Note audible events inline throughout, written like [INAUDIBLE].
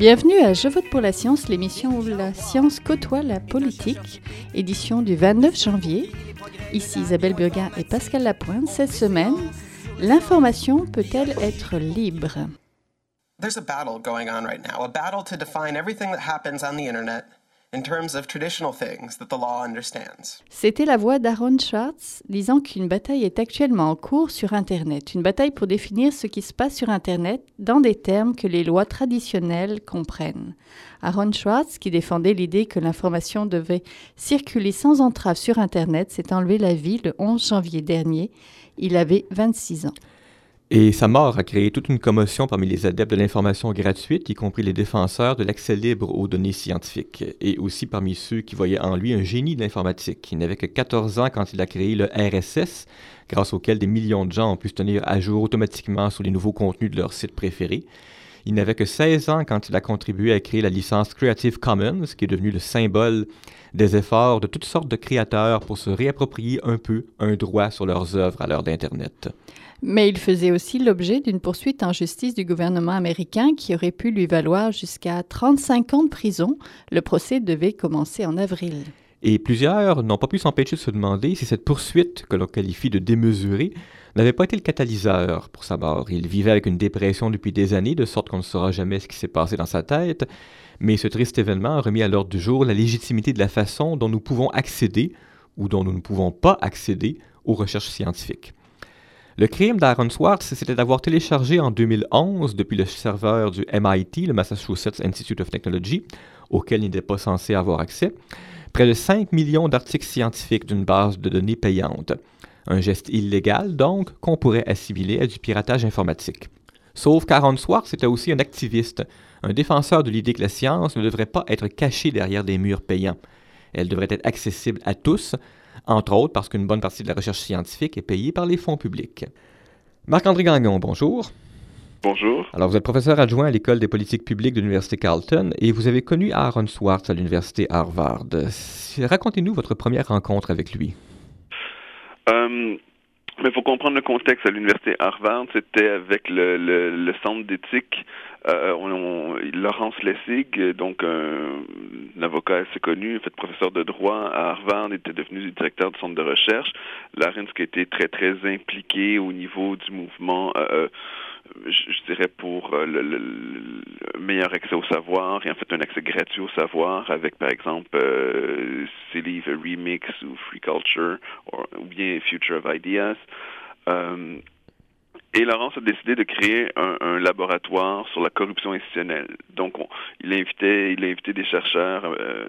Bienvenue à Je vote pour la science, l'émission où la science côtoie la politique, édition du 29 janvier. Ici Isabelle Burguin et Pascal Lapointe. Cette semaine, l'information peut-elle être libre? There's a battle going on right now, a battle to define everything that happens on the internet C'était la voix d'Aaron Schwartz disant qu'une bataille est actuellement en cours sur Internet, une bataille pour définir ce qui se passe sur Internet dans des termes que les lois traditionnelles comprennent. Aaron Schwartz, qui défendait l'idée que l'information devait circuler sans entrave sur Internet, s'est enlevé la vie le 11 janvier dernier. Il avait 26 ans. Et sa mort a créé toute une commotion parmi les adeptes de l'information gratuite, y compris les défenseurs de l'accès libre aux données scientifiques, et aussi parmi ceux qui voyaient en lui un génie de l'informatique. Il n'avait que 14 ans quand il a créé le RSS, grâce auquel des millions de gens ont pu se tenir à jour automatiquement sur les nouveaux contenus de leur site préféré. Il n'avait que 16 ans quand il a contribué à créer la licence Creative Commons, qui est devenue le symbole des efforts de toutes sortes de créateurs pour se réapproprier un peu un droit sur leurs œuvres à l'heure d'Internet. Mais il faisait aussi l'objet d'une poursuite en justice du gouvernement américain qui aurait pu lui valoir jusqu'à 35 ans de prison. Le procès devait commencer en avril. Et plusieurs n'ont pas pu s'empêcher de se demander si cette poursuite, que l'on qualifie de démesurée, n'avait pas été le catalyseur pour sa mort. Il vivait avec une dépression depuis des années, de sorte qu'on ne saura jamais ce qui s'est passé dans sa tête. Mais ce triste événement a remis à l'ordre du jour la légitimité de la façon dont nous pouvons accéder, ou dont nous ne pouvons pas accéder, aux recherches scientifiques. Le crime d'Aaron Swartz, c'était d'avoir téléchargé en 2011, depuis le serveur du MIT, le Massachusetts Institute of Technology, auquel il n'était pas censé avoir accès, près de 5 millions d'articles scientifiques d'une base de données payante. Un geste illégal, donc, qu'on pourrait assimiler à du piratage informatique. Sauf qu'Aaron Swartz était aussi un activiste, un défenseur de l'idée que la science ne devrait pas être cachée derrière des murs payants. Elle devrait être accessible à tous, entre autres parce qu'une bonne partie de la recherche scientifique est payée par les fonds publics. Marc-André Gagnon, bonjour. Bonjour. Alors, vous êtes professeur adjoint à l'École des politiques publiques de l'Université Carleton et vous avez connu Aaron Swartz à l'Université Harvard. Racontez-nous votre première rencontre avec lui. Euh, mais il faut comprendre le contexte. À l'Université Harvard, c'était avec le, le, le centre d'éthique euh, Laurence Lessig, donc un, avocat assez connu, fait professeur de droit à Harvard, était devenu directeur du centre de recherche. Lawrence qui a été très très impliqué au niveau du mouvement. Euh, je, je, dirais pour euh, le, le, le, meilleur accès au savoir et en fait un accès gratuit au savoir avec par exemple euh, ses livres Remix ou Free Culture ou bien Future of Ideas. Euh, et Laurence a décidé de créer un, laboratoire sur la corruption institutionnelle. Donc, on, il il a invité des chercheurs, euh,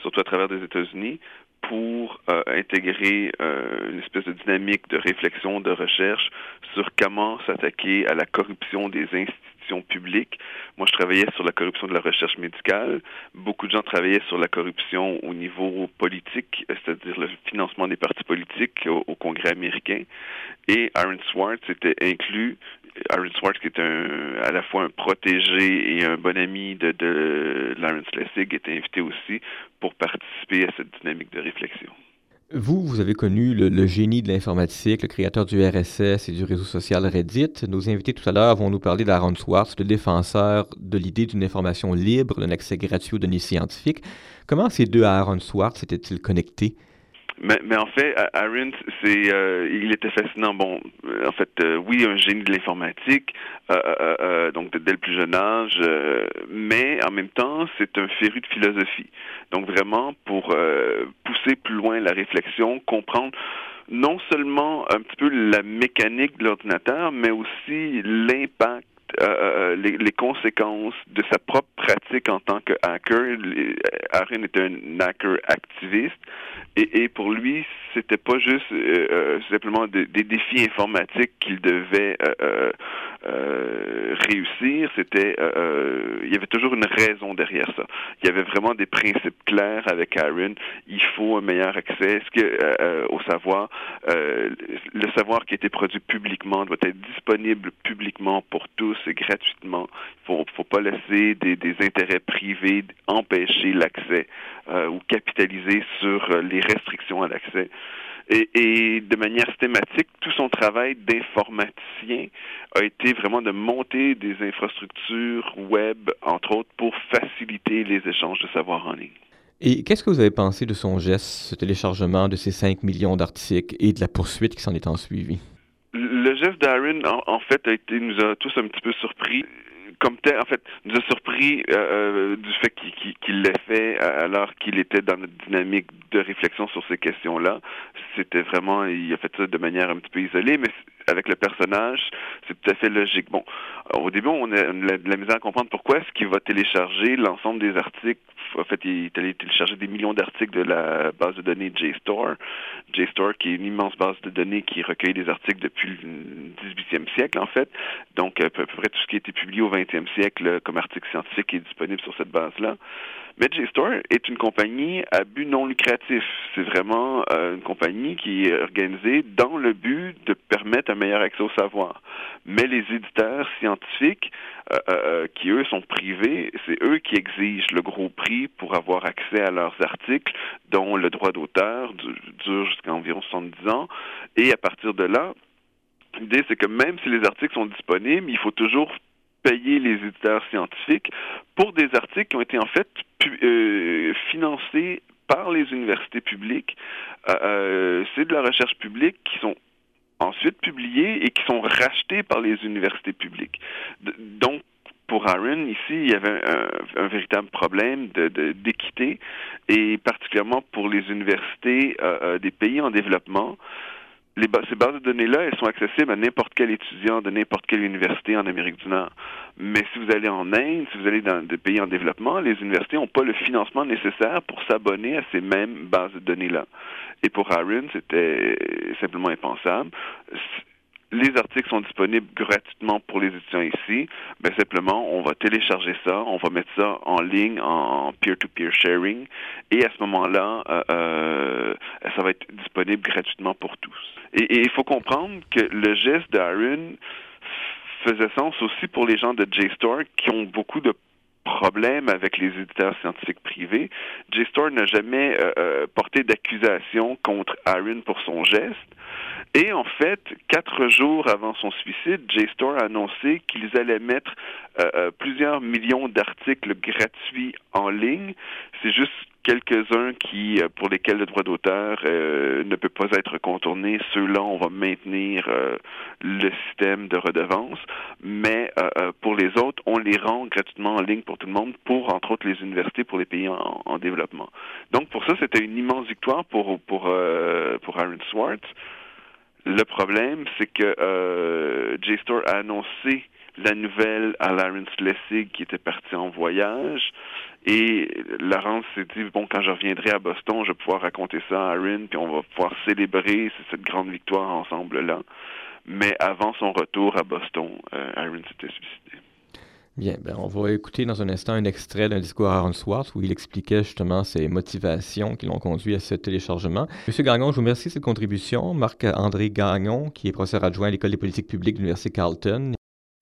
surtout à travers des États-Unis, pour euh, intégrer euh, une espèce de dynamique de réflexion, de recherche sur comment s'attaquer à la corruption des institutions publiques. Moi, je travaillais sur la corruption de la recherche médicale. Beaucoup de gens travaillaient sur la corruption au niveau politique, c'est-à-dire le financement des partis politiques au Congrès américain. Et Aaron Swartz était inclus Aaron Swartz, qui est à la fois un protégé et un bon ami de, de Lawrence Lessig, était invité aussi pour participer à cette dynamique de réflexion. Vous, vous avez connu le, le génie de l'informatique, le créateur du RSS et du réseau social Reddit. Nos invités tout à l'heure vont nous parler d'Aaron Swartz, le défenseur de l'idée d'une information libre, d'un accès gratuit aux données scientifiques. Comment ces deux Aaron Swartz étaient-ils connectés? Mais, mais, en fait, Aaron, c'est, euh, il était fascinant. Bon, en fait, euh, oui, un génie de l'informatique, euh, euh donc dès le plus jeune âge, mais en même temps, c'est un féru de philosophie. Donc vraiment, pour pousser plus loin la réflexion, comprendre non seulement un petit peu la mécanique de l'ordinateur, mais aussi l'impact euh, les, les, conséquences de sa propre pratique en tant que hacker. Aaron était un hacker activiste et, pour lui, c'était pas juste euh, euh simplement des, défis informatiques qu'il devait euh, euh réussir. C'était, il y avait toujours une raison derrière ça. Il y avait vraiment des principes clairs avec Aaron. Il faut un meilleur accès ce que, au savoir. le savoir qui a été produit publiquement doit être disponible publiquement pour tous gratuitement. Il faut, faut pas laisser des, intérêts privés empêcher l'accès euh, ou capitaliser sur les restrictions à l'accès. Et, de manière systématique, tout son travail d'informaticien a été vraiment de monter des infrastructures web, entre autres, pour faciliter les échanges de savoir en ligne. Et qu'est-ce que vous avez pensé de son geste, ce téléchargement de ces 5 millions d'articles et de la poursuite qui s'en est ensuivie? Le geste d'Aaron, en, fait, a été, nous a tous un petit peu surpris comme tel, en fait, nous a surpris euh, euh, du fait qu'il l'ait fait alors qu'il était dans notre dynamique de réflexion sur ces questions-là. C'était vraiment, il a fait ça de manière un petit peu isolée, mais avec le personnage, c'est tout à fait logique. Bon, au début, on a de la misère à comprendre pourquoi est-ce qu'il va télécharger l'ensemble des articles. En fait, il est allé télécharger des millions d'articles de la base de données JSTOR. JSTOR, qui est une immense base de données qui recueille des articles depuis le 18e siècle, en fait. Donc, à peu près tout ce qui a été publié au 20e siècle comme article scientifique est disponible sur cette base-là. Mais JSTOR est une compagnie à but non lucratif. C'est vraiment euh, une compagnie qui est organisée dans le but de permettre un meilleur accès au savoir. Mais les éditeurs scientifiques, euh, euh, qui eux sont privés, c'est eux qui exigent le gros prix pour avoir accès à leurs articles, dont le droit d'auteur dure jusqu'à environ 70 ans. Et à partir de là, L'idée, c'est que même si les articles sont disponibles, il faut toujours payer les éditeurs scientifiques pour des articles qui ont été en fait euh, financés par les universités publiques. Euh, euh, c'est de la recherche publique qui sont ensuite publiés et qui sont rachetés par les universités publiques. donc, pour Aaron, ici, il y avait un, véritable problème d'équité, de, et particulièrement pour les universités des pays en développement les ces bases de données-là, elles sont accessibles à n'importe quel étudiant de n'importe quelle université en Amérique du Nord. Mais si vous allez en Inde, si vous allez dans des pays en développement, les universités n'ont pas le financement nécessaire pour s'abonner à ces mêmes bases de données-là. Et pour Aaron, c'était simplement impensable les articles sont disponibles gratuitement pour les étudiants ici. Ben simplement, on va télécharger ça, on va mettre ça en ligne en peer-to-peer sharing, et à ce moment-là, euh, euh, ça va être disponible gratuitement pour tous. Et il faut comprendre que le geste d'Aaron faisait sens aussi pour les gens de JSTOR qui ont beaucoup de problèmes avec les éditeurs scientifiques privés. JSTOR n'a jamais euh, porté d'accusation contre Aaron pour son geste. Et en fait, quatre jours avant son suicide, JSTOR a annoncé qu'ils allaient mettre euh, euh, plusieurs millions d'articles gratuits en ligne. C'est juste quelques-uns qui, euh, pour lesquels le droit d'auteur ne peut pas être contourné. Ceux-là, on va maintenir le système de redevance. Mais pour les autres, on les rend gratuitement en ligne pour tout le monde, pour entre autres les universités, pour les pays en, en développement. Donc pour ça, c'était une immense victoire pour pour pour Aaron Swartz. Le problème, c'est que euh, JSTOR a annoncé la nouvelle à Lawrence Lessig qui était parti en voyage. Et Laurence s'est dit, bon, quand je reviendrai à Boston, je vais pouvoir raconter ça à Aaron, puis on va pouvoir célébrer cette grande victoire ensemble-là. Mais avant son retour à Boston, euh, Aaron s'était suicidé. Bien, ben on va écouter dans un instant un extrait d'un discours à Aaron Swartz où il expliquait justement ses motivations qui l'ont conduit à ce téléchargement. Monsieur Gagnon, je vous remercie de cette contribution. Marc-André Gagnon, qui est professeur adjoint à l'École des politiques publiques de l'Université Carleton.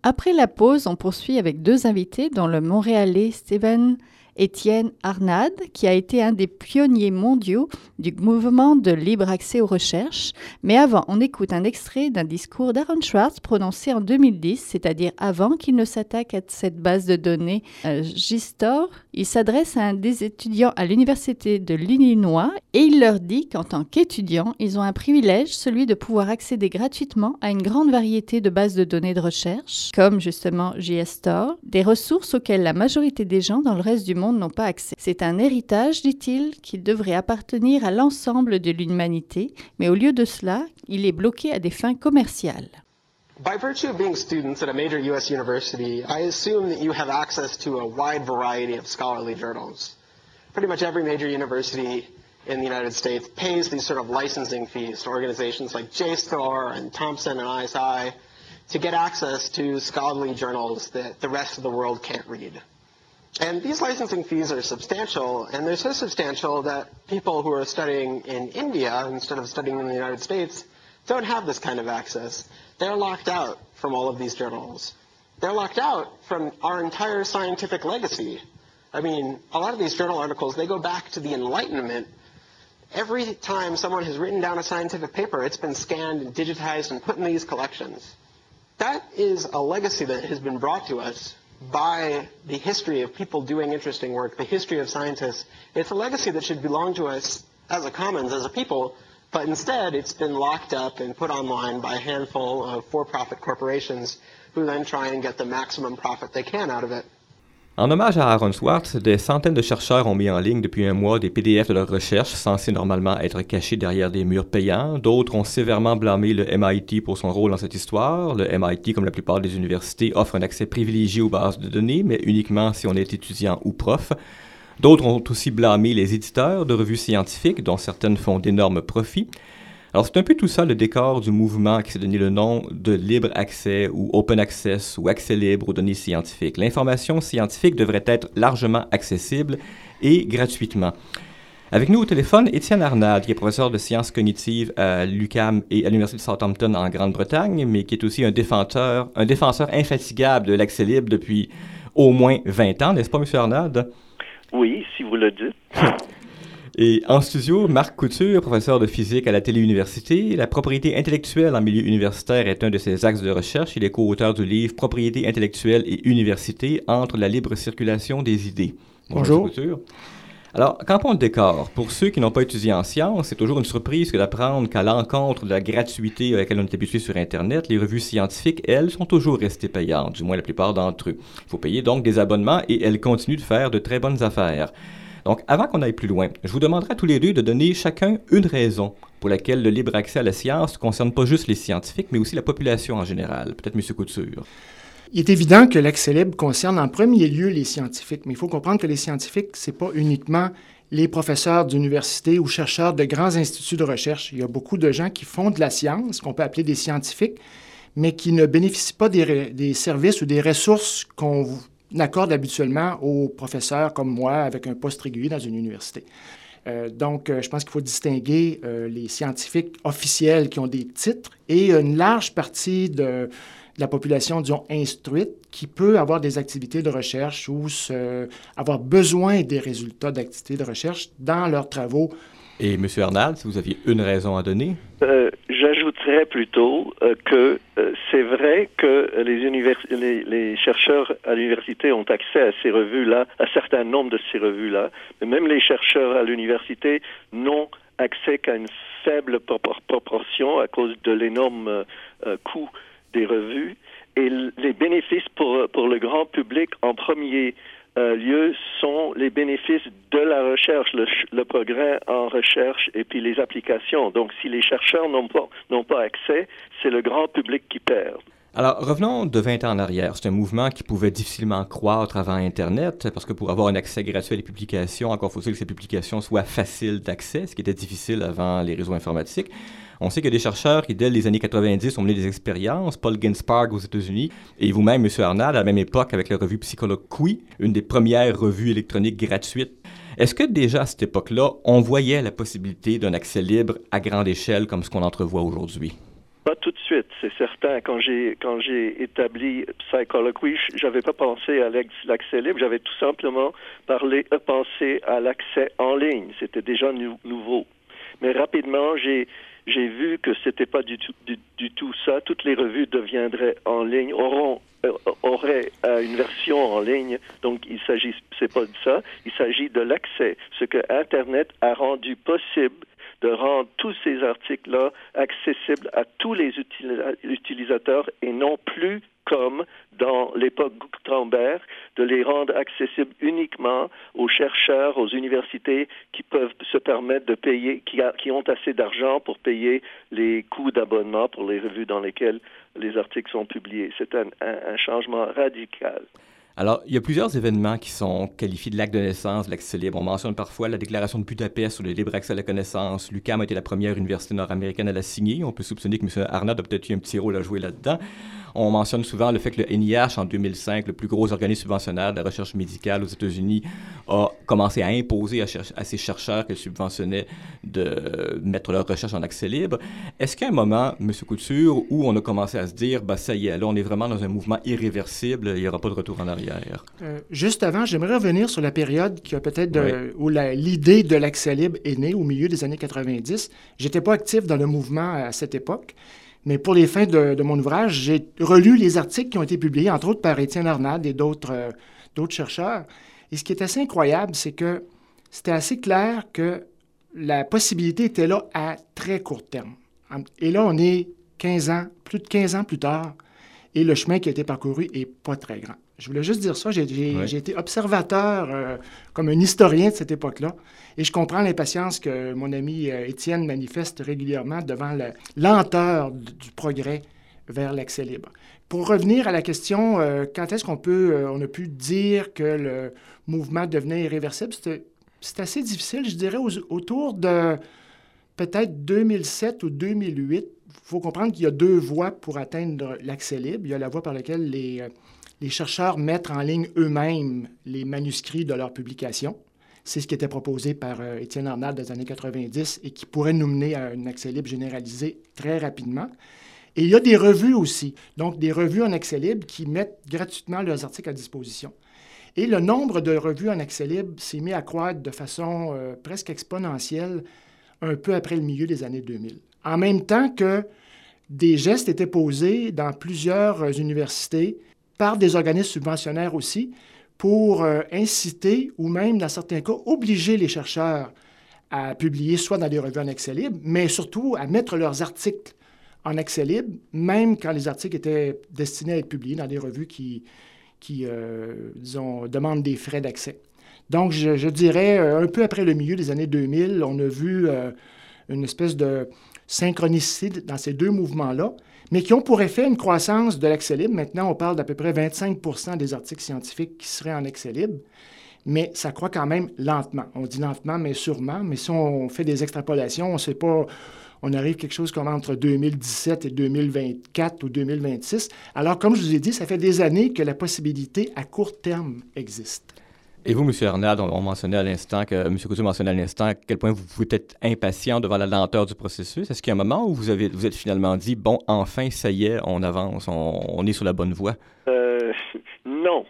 Après la pause, on poursuit avec deux invités, dont le Montréalais Steven Étienne Arnade, qui a été un des pionniers mondiaux du mouvement de libre accès aux recherches. Mais avant, on écoute un extrait d'un discours d'Aaron Schwartz prononcé en 2010, c'est-à-dire avant qu'il ne s'attaque à cette base de données euh, Gistor. Il s'adresse à un des étudiants à l'Université de l'Illinois et il leur dit qu'en tant qu'étudiants, ils ont un privilège, celui de pouvoir accéder gratuitement à une grande variété de bases de données de recherche, comme justement JSTOR, des ressources auxquelles la majorité des gens dans le reste du monde n'ont pas accès. C'est un héritage, dit-il, qui devrait appartenir à l'ensemble de l'humanité, mais au lieu de cela, il est bloqué à des fins commerciales. By virtue of being students at a major U.S. university, I assume that you have access to a wide variety of scholarly journals. Pretty much every major university in the United States pays these sort of licensing fees to organizations like JSTOR and Thompson and ISI to get access to scholarly journals that the rest of the world can't read. And these licensing fees are substantial, and they're so substantial that people who are studying in India instead of studying in the United States don't have this kind of access. They're locked out from all of these journals. They're locked out from our entire scientific legacy. I mean, a lot of these journal articles, they go back to the Enlightenment, Every time someone has written down a scientific paper, it's been scanned and digitized and put in these collections. That is a legacy that has been brought to us by the history of people doing interesting work, the history of scientists. It's a legacy that should belong to us as a commons, as a people, but instead it's been locked up and put online by a handful of for-profit corporations who then try and get the maximum profit they can out of it. En hommage à Aaron Swartz, des centaines de chercheurs ont mis en ligne depuis un mois des PDF de leurs recherches censés normalement être cachés derrière des murs payants. D'autres ont sévèrement blâmé le MIT pour son rôle dans cette histoire. Le MIT, comme la plupart des universités, offre un accès privilégié aux bases de données, mais uniquement si on est étudiant ou prof. D'autres ont aussi blâmé les éditeurs de revues scientifiques, dont certaines font d'énormes profits. Alors, c'est un peu tout ça le décor du mouvement qui s'est donné le nom de libre accès ou open access ou accès libre aux données scientifiques. L'information scientifique devrait être largement accessible et gratuitement. Avec nous au téléphone, Étienne Arnald, qui est professeur de sciences cognitives à l'UCAM et à l'Université de Southampton en Grande-Bretagne, mais qui est aussi un défenseur, un défenseur infatigable de l'accès libre depuis au moins 20 ans, n'est-ce pas, M. Arnald? Oui, si vous le dites. [LAUGHS] Et en studio, Marc Couture, professeur de physique à la Téléuniversité. La propriété intellectuelle en milieu universitaire est un de ses axes de recherche. Il est co-auteur du livre Propriété intellectuelle et université entre la libre circulation des idées. Bonjour. Couture. Alors, campons le décor? Pour ceux qui n'ont pas étudié en sciences, c'est toujours une surprise que d'apprendre qu'à l'encontre de la gratuité à laquelle on est habitué sur Internet, les revues scientifiques, elles, sont toujours restées payantes, du moins la plupart d'entre eux. Il faut payer donc des abonnements et elles continuent de faire de très bonnes affaires. Donc, avant qu'on aille plus loin, je vous demanderai à tous les deux de donner chacun une raison pour laquelle le libre accès à la science ne concerne pas juste les scientifiques, mais aussi la population en général. Peut-être M. Couture. Il est évident que l'accès libre concerne en premier lieu les scientifiques, mais il faut comprendre que les scientifiques, ce n'est pas uniquement les professeurs d'université ou chercheurs de grands instituts de recherche. Il y a beaucoup de gens qui font de la science, qu'on peut appeler des scientifiques, mais qui ne bénéficient pas des, services ou des ressources qu'on accorde habituellement aux professeurs comme moi avec un poste régulier dans une université. Euh, donc, euh, je pense qu'il faut distinguer euh, les scientifiques officiels qui ont des titres et une large partie de, de, la population, disons, instruite, qui peut avoir des activités de recherche ou se, avoir besoin des résultats d'activités de recherche dans leurs travaux et M. Arnald, si vous aviez une raison à donner? Euh, J'ajouterais plutôt euh, que euh, c'est vrai que les, les, les chercheurs à l'université ont accès à ces revues-là, à un certain nombre de ces revues-là, mais même les chercheurs à l'université n'ont accès qu'à une faible proportion à cause de l'énorme euh, coût des revues. Et les bénéfices pour, pour le grand public en premier euh, lieu sont les bénéfices de la recherche, le, le, progrès en recherche et puis les applications. Donc, si les chercheurs n'ont pas, n'ont pas accès, c'est le grand public qui perd. Alors, revenons de 20 ans en arrière. C'est un mouvement qui pouvait difficilement croître avant Internet, parce que pour avoir un accès gratuit à les publications, encore faut-il que ces publications soient faciles d'accès, ce qui était difficile avant les réseaux informatiques. On sait qu'il y a des chercheurs qui, dès les années 90, ont mené des expériences. Paul Ginsparg aux États-Unis et vous-même, M. Arnald, à la même époque avec la revue Psychologue Qui, une des premières revues électroniques gratuites. Est-ce que déjà à cette époque-là, on voyait la possibilité d'un accès libre à grande échelle comme ce qu'on entrevoit aujourd'hui? Pas tout de suite, c'est certain. Quand j'ai quand j'ai établi Psychology, j'avais pas pensé à l'accès libre, j'avais tout simplement parlé, euh, pensé à l'accès en ligne. C'était déjà nou nouveau. Mais rapidement, j'ai j'ai vu que c'était pas du tout du, tout ça. Toutes les revues deviendraient en ligne, auront euh, auraient euh, une version en ligne. Donc il s'agit c'est pas de ça. Il s'agit de l'accès, ce que Internet a rendu possible de rendre tous ces articles-là accessibles à tous les utilisateurs et non plus comme dans l'époque Gutenberg, de les rendre accessibles uniquement aux chercheurs, aux universités qui peuvent se permettre de payer, qui, ont assez d'argent pour payer les coûts d'abonnement pour les revues dans lesquelles les articles sont publiés. C'est un, changement radical. Alors, il y a plusieurs événements qui sont qualifiés de l'acte de naissance l'accès libre. On mentionne parfois la déclaration de Budapest sur le libre accès à la connaissance. L'UQAM a été la première université nord-américaine à la signer. On peut soupçonner que M. Arnaud a peut-être eu un petit rôle à jouer là-dedans. On mentionne souvent le fait que le NIH, en 2005, le plus gros organisme subventionnaire de la recherche médicale aux États-Unis, a commencé à imposer à, à, ses chercheurs qu'elle subventionnait de mettre leur recherche en accès libre. Est-ce qu'à un moment, M. Couture, où on a commencé à se dire, bah, ça y est, là, on est vraiment dans un mouvement irréversible, il n'y aura pas de retour en arrière? Euh, juste avant, j'aimerais revenir sur la période qui a peut-être où l'idée de l'accès libre est née, au milieu des années 90. J'étais pas actif dans le mouvement à cette époque. Mais pour les fins de, mon ouvrage, j'ai relu les articles qui ont été publiés, entre autres par Étienne Arnade et d'autres euh, d'autres chercheurs. Et ce qui est assez incroyable, c'est que c'était assez clair que la possibilité était là à très court terme. Et là, on est 15 ans, plus de 15 ans plus tard, et le chemin qui a été parcouru n'est pas très grand. Je voulais juste dire ça. J'ai été observateur euh, comme un historien de cette époque-là. Et je comprends l'impatience que mon ami euh, Étienne manifeste régulièrement devant la lenteur du progrès vers l'accès libre. Pour revenir à la question, euh, quand est-ce qu'on peut, on a pu dire que le mouvement devenait irréversible, c'est assez difficile, je dirais, autour de peut-être 2007 ou 2008. Il faut comprendre qu'il y a deux voies pour atteindre l'accès libre. Il y a la voie par laquelle les, les chercheurs mettent en ligne eux-mêmes les manuscrits de leurs publications. C'est ce qui était proposé par euh, Étienne Arnald dans les années 90 et qui pourrait nous mener à un accès libre généralisé très rapidement. Et il y a des revues aussi, donc des revues en accès libre qui mettent gratuitement leurs articles à disposition. Et le nombre de revues en accès libre s'est mis à croître de façon euh, presque exponentielle un peu après le milieu des années 2000. En même temps que des gestes étaient posés dans plusieurs euh, universités par des organismes subventionnaires aussi pour euh, inciter ou même, dans certains cas, obliger les chercheurs à publier soit dans des revues en accès libre, mais surtout à mettre leurs articles en accès libre, même quand les articles étaient destinés à être publiés dans des revues qui, qui euh, disons, demandent des frais d'accès. Donc, je, dirais, un peu après le milieu des années 2000, on a vu une espèce de synchronicité dans ces deux mouvements-là mais qui ont pour effet une croissance de l'accès libre. Maintenant, on parle d'à peu près 25 des articles scientifiques qui seraient en accès libre, mais ça croît quand même lentement. On dit lentement, mais sûrement. Mais si on fait des extrapolations, on ne sait pas on arrive quelque chose comme entre 2017 et 2024 ou 2026. Alors, comme je vous ai dit, ça fait des années que la possibilité à court terme existe. Et vous, M. Arnald, on, mentionnait à l'instant que M. Couture mentionnait à l'instant à quel point vous pouvez être impatient devant la lenteur du processus. Est-ce qu'il y a un moment où vous avez vous êtes finalement dit bon, enfin, ça y est, on avance, on, est sur la bonne voie? Euh, Non,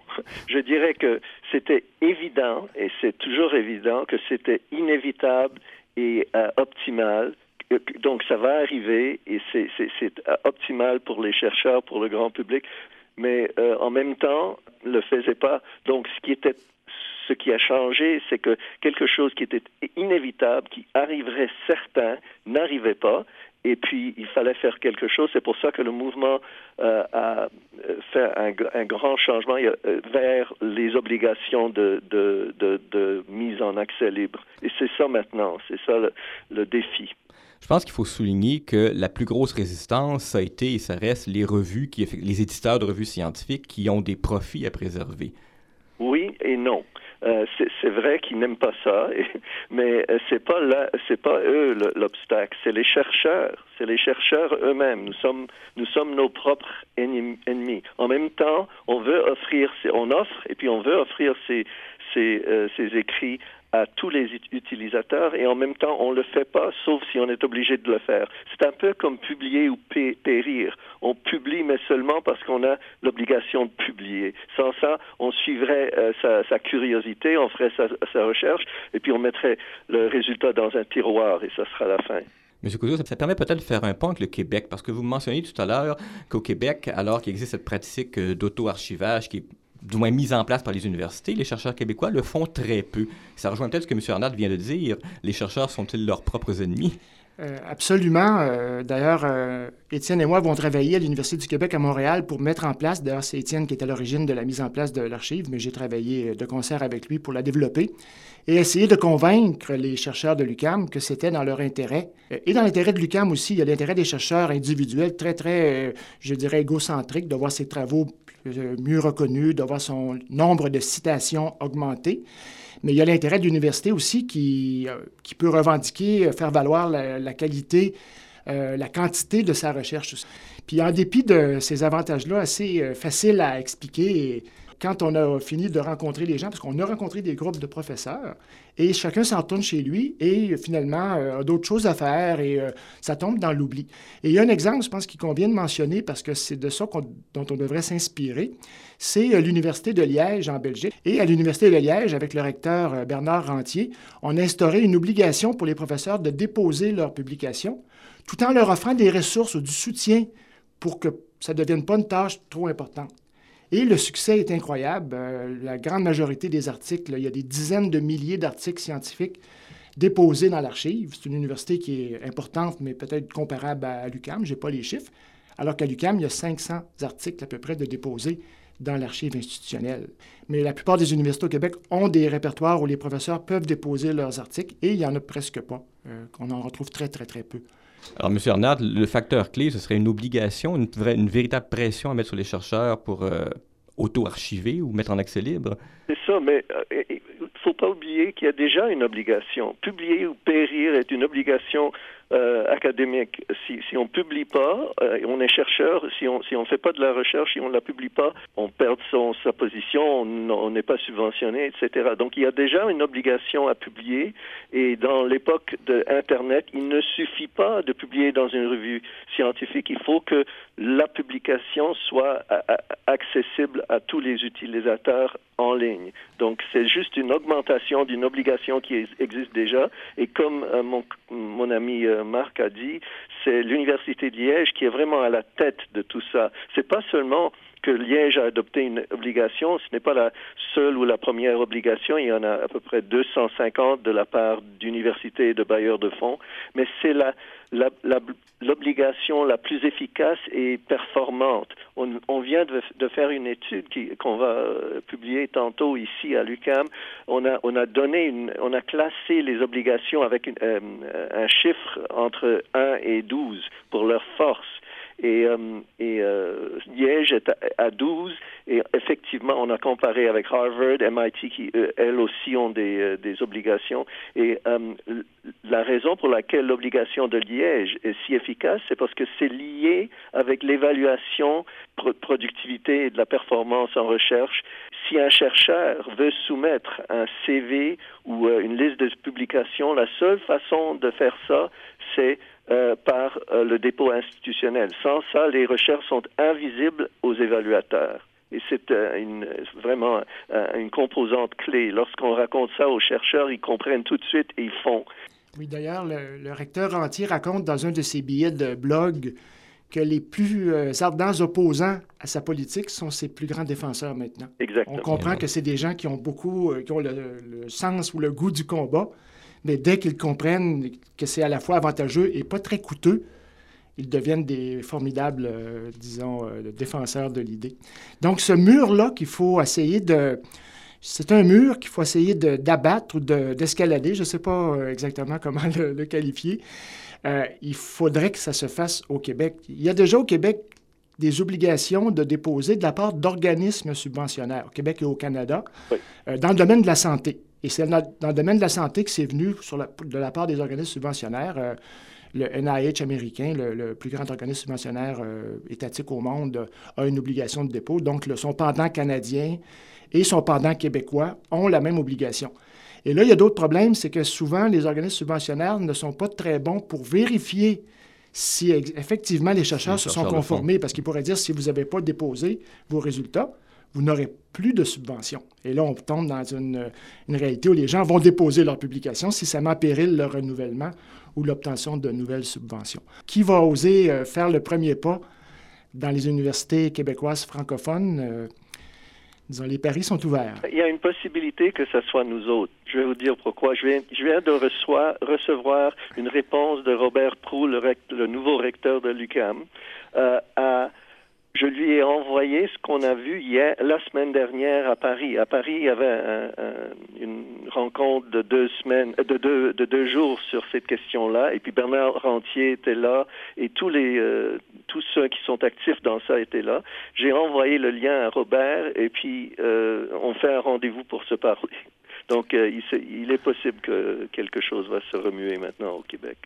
je dirais que c'était évident et c'est toujours évident que c'était inévitable et euh, optimal donc ça va arriver et c'est euh, optimal pour les chercheurs, pour le grand public, mais euh, en même temps, ne le faisait pas. Donc ce qui était ce qui a changé, c'est que quelque chose qui était inévitable, qui arriverait certain, n'arrivait pas. Et puis, il fallait faire quelque chose. C'est pour ça que le mouvement euh, a euh, fait un, grand changement euh, vers les obligations de, de, de, mise en accès libre. Et c'est ça maintenant, c'est ça le, défi. Je pense qu'il faut souligner que la plus grosse résistance, ça a été et ça reste les revues, qui, les éditeurs de revues scientifiques qui ont des profits à préserver. Oui et non. Euh, c'est vrai qu'ils n'aiment pas ça, [LAUGHS] mais euh, c'est pas pas eux l'obstacle, c'est les chercheurs, c'est les chercheurs eux-mêmes. Nous sommes, nos propres ennemis. En même temps, on veut offrir, on offre et puis on veut offrir ces, euh, ces écrits à tous les utilisateurs et en même temps on ne le fait pas sauf si on est obligé de le faire. C'est un peu comme publier ou périr. On publie mais seulement parce qu'on a l'obligation de publier. Sans ça, on suivrait euh, sa, curiosité, on ferait sa, recherche et puis on mettrait le résultat dans un tiroir et ça sera la fin. Monsieur Couzeau, ça, permet peut-être de faire un pont avec le Québec, parce que vous mentionniez tout à l'heure qu'au Québec, alors qu'il existe cette pratique d'auto-archivage qui est du moins mise en place par les universités, les chercheurs québécois le font très peu. Ça rejoint peut-être ce que M. Arnott vient de dire. Les chercheurs sont-ils leurs propres ennemis? Euh, absolument. Euh, d'ailleurs, euh, Étienne et moi avons travaillé à l'Université du Québec à Montréal pour mettre en place, d'ailleurs c'est Étienne qui est à l'origine de la mise en place de l'archive, mais j'ai travaillé de concert avec lui pour la développer, et essayer de convaincre les chercheurs de l'UCAM que c'était dans leur intérêt. Et dans l'intérêt de l'UCAM aussi, il y a l'intérêt des chercheurs individuels très, très, je dirais, égocentriques, de voir ses travaux mieux reconnus, de voir son nombre de citations augmenter. Mais il y a l'intérêt de l'université aussi qui, euh, qui peut revendiquer, euh, faire valoir la, qualité euh, la quantité de sa recherche. Puis en dépit de ces avantages-là assez faciles à expliquer, quand on a fini de rencontrer les gens, parce qu'on a rencontré des groupes de professeurs, et chacun s'en retourne chez lui et finalement euh, a d'autres choses à faire et ça tombe dans l'oubli. Et il y a un exemple, je pense, qu'il convient de mentionner parce que c'est de ça dont on devrait s'inspirer. C'est l'Université de Liège en Belgique. Et à l'Université de Liège, avec le recteur Bernard Rentier, on a instauré une obligation pour les professeurs de déposer leurs publications tout en leur offrant des ressources ou du soutien pour que ça ne devienne pas une tâche trop importante. Et le succès est incroyable. Euh, la grande majorité des articles, il y a des dizaines de milliers d'articles scientifiques déposés dans l'archive. C'est une université qui est importante, mais peut-être comparable à, l'UCAM. Je n'ai pas les chiffres. Alors qu'à l'UCAM, il y a 500 articles à peu près de déposés dans l'archive institutionnelle. Mais la plupart des universités au Québec ont des répertoires où les professeurs peuvent déposer leurs articles et il n'y en a presque pas. Euh, on en retrouve très, très, très peu. Alors, M. Arnard, le facteur clé, ce serait une obligation, une, véritable pression à mettre sur les chercheurs pour euh, auto-archiver ou mettre en accès libre? C'est ça, mais il euh, ne faut pas oublier qu'il y a déjà une obligation. Publier ou périr est une obligation euh, académique. Si, si on publie pas, euh, on est chercheur, si on si fait pas de la recherche, si on la publie pas, on perd sa position, on n'est pas subventionné, etc. Donc il y a déjà une obligation à publier et dans l'époque de Internet, il ne suffit pas de publier dans une revue scientifique, il faut que la publication soit accessible à tous les utilisateurs en ligne. Donc c'est juste une augmentation d'une obligation qui existe déjà et comme euh, mon ami Marc a dit, c'est l'Université de Liège qui est vraiment à la tête de tout ça. C'est pas seulement que Liège a adopté une obligation, ce n'est pas la seule ou la première obligation, il y en a à peu près 250 de la part d'universités et de bailleurs de fonds, mais c'est l'obligation la, plus efficace et performante. On, vient de, faire une étude qu'on va euh, publier tantôt ici à l'UCAM. On a, on a donné on a classé les obligations avec euh, un chiffre entre 1 et 12 pour leur force. Et, euh, euh, Liège est à, 12. Et effectivement, on a comparé avec Harvard, MIT, qui euh, elles aussi ont des, des obligations. Et la raison pour laquelle l'obligation de Liège est si efficace, c'est parce que c'est lié avec l'évaluation de productivité et de la performance en recherche. Si un chercheur veut soumettre un CV ou une liste de publications, la seule façon de faire ça, c'est euh, par euh, le dépôt institutionnel. Sans ça, les recherches sont invisibles aux évaluateurs. Et c'est euh, une, vraiment une composante clé. Lorsqu'on raconte ça aux chercheurs, ils comprennent tout de suite et ils font. Oui, d'ailleurs, le, recteur entier raconte dans un de ses billets de blog que les plus ardents opposants à sa politique sont ses plus grands défenseurs maintenant. Exactement. On comprend que c'est des gens qui ont beaucoup, qui ont le, sens ou le goût du combat, mais dès qu'ils comprennent que c'est à la fois avantageux et pas très coûteux, ils deviennent des formidables, euh, disons, euh, défenseurs de l'idée. Donc, ce mur-là qu'il faut essayer de... C'est un mur qu'il faut essayer d'abattre ou d'escalader, je ne sais pas euh, exactement comment le, qualifier. il faudrait que ça se fasse au Québec. Il y a déjà au Québec des obligations de déposer de la part d'organismes subventionnaires, au Québec et au Canada, dans le domaine de la santé. Et c'est dans, le domaine de la santé que c'est venu sur de la part des organismes subventionnaires. Euh, le NIH américain, le, plus grand organisme subventionnaire euh, étatique au monde, a une obligation de dépôt. Donc, le, son pendant canadien et son pendant québécois ont la même obligation. Et là, il y a d'autres problèmes, c'est que souvent, les organismes subventionnaires ne sont pas très bons pour vérifier si effectivement les chercheurs se sont conformés, parce qu'ils pourraient dire si vous n'avez pas déposé vos résultats, vous n'aurez plus de subventions. Et là, on tombe dans une, réalité où les gens vont déposer leurs publications si ça met péril le renouvellement ou l'obtention de nouvelles subventions. Qui va oser euh, faire le premier pas dans les universités québécoises francophones? Euh, disons, les paris sont ouverts. Il y a une possibilité que ce soit nous autres. Je vais vous dire pourquoi. Je viens, de recevoir une réponse de Robert Proulx, le, nouveau recteur de l'UQAM, euh, à je lui ai envoyé ce qu'on a vu hier, la semaine dernière à Paris. À Paris, il y avait une rencontre de deux semaines, deux, de deux jours sur cette question-là. Et puis Bernard Rentier était là et euh, tous ceux qui sont actifs dans ça étaient là. J'ai envoyé le lien à Robert et puis euh, on fait un rendez-vous pour se parler. Donc, euh, il est possible que quelque chose va se remuer maintenant au Québec.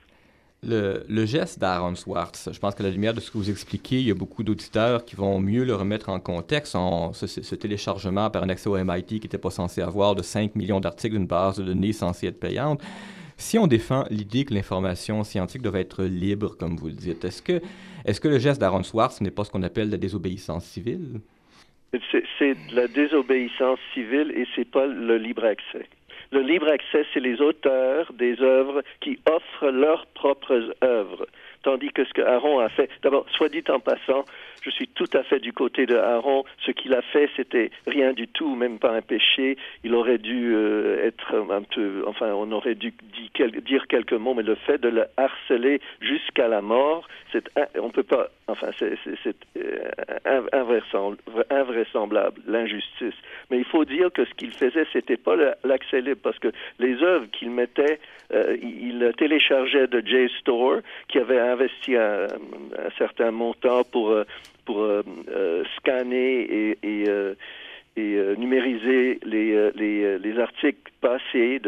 Le, geste d'Aaron Swartz, je pense qu'à la lumière de ce que vous expliquez, il y a beaucoup d'auditeurs qui vont mieux le remettre en contexte. Ce, téléchargement par un accès au MIT qui n'était pas censé avoir de 5 millions d'articles d'une base de données censée être payante. Si on défend l'idée que l'information scientifique devrait être libre, comme vous le dites, est-ce que, est que le geste d'Aaron Swartz n'est pas ce qu'on appelle la désobéissance civile? C'est la désobéissance civile et c'est pas le libre accès. Le libre accès, c'est les auteurs des œuvres qui offrent leurs propres œuvres. Tandis que ce que Aaron a fait, d'abord, soit dit en passant, je suis tout à fait du côté de Aaron. Ce qu'il a fait, c'était rien du tout, même pas un péché. Il aurait dû euh, être un peu, enfin, on aurait dû dire quelques mots, mais le fait de le harceler jusqu'à la mort, c'est, on peut pas, enfin, c'est, euh, invraisemblable, l'injustice. Mais il faut dire que ce qu'il faisait, c'était pas l'accès libre, parce que les œuvres qu'il mettait, euh, il téléchargeait de JSTOR, qui avait investi un, certain montant pour pour euh, euh, scanner et, euh, numériser les, les, les, articles passés,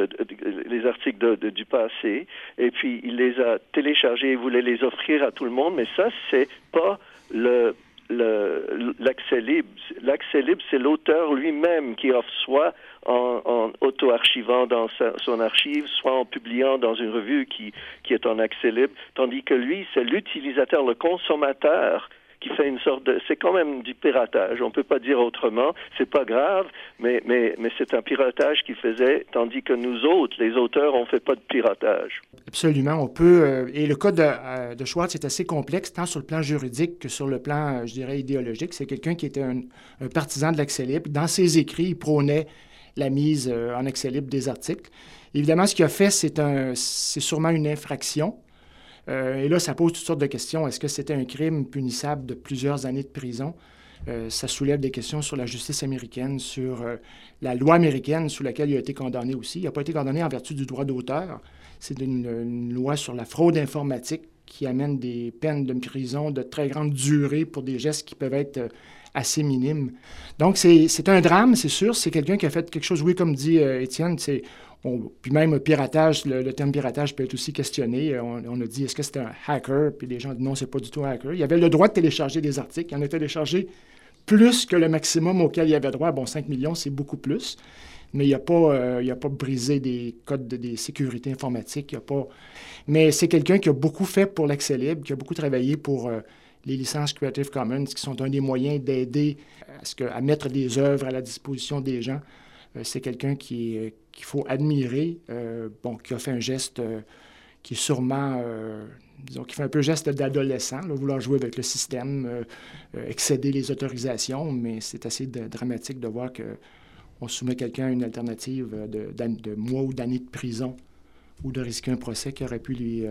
les articles du passé, et puis il les a téléchargés et voulait les offrir à tout le monde, mais ça, c'est pas le l'accès libre. L'accès libre, c'est l'auteur lui-même qui offre soit en, auto-archivant dans son archive, soit en publiant dans une revue qui, qui est en accès libre, tandis que lui, c'est l'utilisateur, le consommateur qui fait une sorte de... C'est quand même du piratage, on peut pas dire autrement, c'est pas grave, mais, mais, mais c'est un piratage qui faisait, tandis que nous autres, les auteurs, on fait pas de piratage. Absolument, on peut... Euh, et le cas de, euh, de, Schwartz est assez complexe, tant sur le plan juridique que sur le plan, euh, je dirais, idéologique. C'est quelqu'un qui était un, partisan de l'accès libre. Dans ses écrits, il prônait la mise en accès libre des articles. Évidemment, ce qu'il a fait, c'est c'est sûrement une infraction. Euh, et là, ça pose toutes sortes de questions. Est-ce que c'était un crime punissable de plusieurs années de prison? Euh, ça soulève des questions sur la justice américaine, sur euh, la loi américaine sous laquelle il a été condamné aussi. Il n'a pas été condamné en vertu du droit d'auteur. C'est une, loi sur la fraude informatique qui amène des peines de prison de très grande durée pour des gestes qui peuvent être assez minimes. Donc, c'est un drame, c'est sûr. C'est quelqu'un qui a fait quelque chose, oui, comme dit Étienne, c'est puis même piratage, le, terme piratage peut être aussi questionné. Euh, on, a dit est-ce que c'était un hacker? Puis les gens disent non, c'est pas du tout un hacker. Il y avait le droit de télécharger des articles. Il en a téléchargé plus que le maximum auquel il avait droit. Bon, 5 millions, c'est beaucoup plus. Mais il n'a pas, euh, pas brisé des codes de des sécurités informatiques. Il a pas... Mais c'est quelqu'un qui a beaucoup fait pour l'accès libre, qui a beaucoup travaillé pour euh, les licences Creative Commons, qui sont un des moyens d'aider à, à mettre des œuvres à la disposition des gens. c'est quelqu'un qui, qu'il faut admirer, euh, bon, qui a fait un geste euh, qui est sûrement, euh, disons, qui fait un peu geste d'adolescent, vouloir jouer avec le système, excéder les autorisations, mais c'est assez dramatique de voir qu'on soumet quelqu'un à une alternative de, de mois ou d'années de prison ou de risquer un procès qui aurait pu lui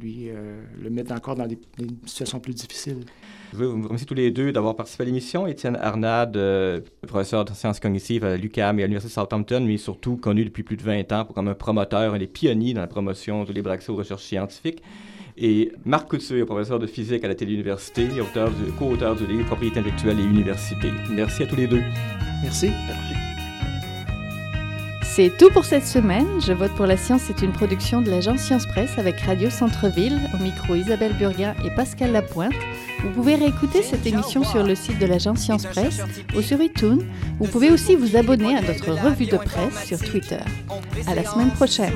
lui, euh, le mettre encore dans des, situations plus difficiles. Je vous remercier tous les deux d'avoir participé à l'émission. Étienne Arnade, euh, professeur de sciences cognitives à l'UQAM et à l'Université de Southampton, mais surtout connu depuis plus de 20 ans comme un promoteur, un des pionniers dans la promotion du libre accès aux recherches scientifiques. Et Marc Couture, professeur de physique à la Télé-Université et co-auteur du livre Propriété intellectuelle et université. Merci à tous les deux. Merci. Merci. C'est tout pour cette semaine. Je vote pour la science c'est une production de l'agence Science Presse avec Radio Centre-Ville, au micro Isabelle Burguin et Pascal Lapointe. Vous pouvez réécouter cette émission sur le site de l'agence Science Presse ou sur iTunes. Vous pouvez aussi vous abonner à notre revue de presse sur Twitter. À la semaine prochaine.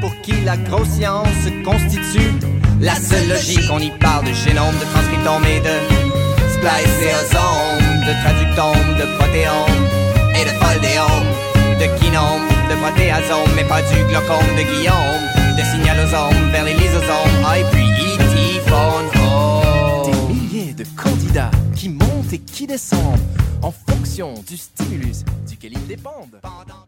Pour qui la constitue la seule logique. On y parle de de et de de de et de foldéome, de kinome, de protéasome, mais pas du glaucome de Guillaume, de signalosome vers les lysosomes, ah, et puis phone Des milliers de candidats qui montent et qui descendent en fonction du stimulus duquel ils dépendent. Pendant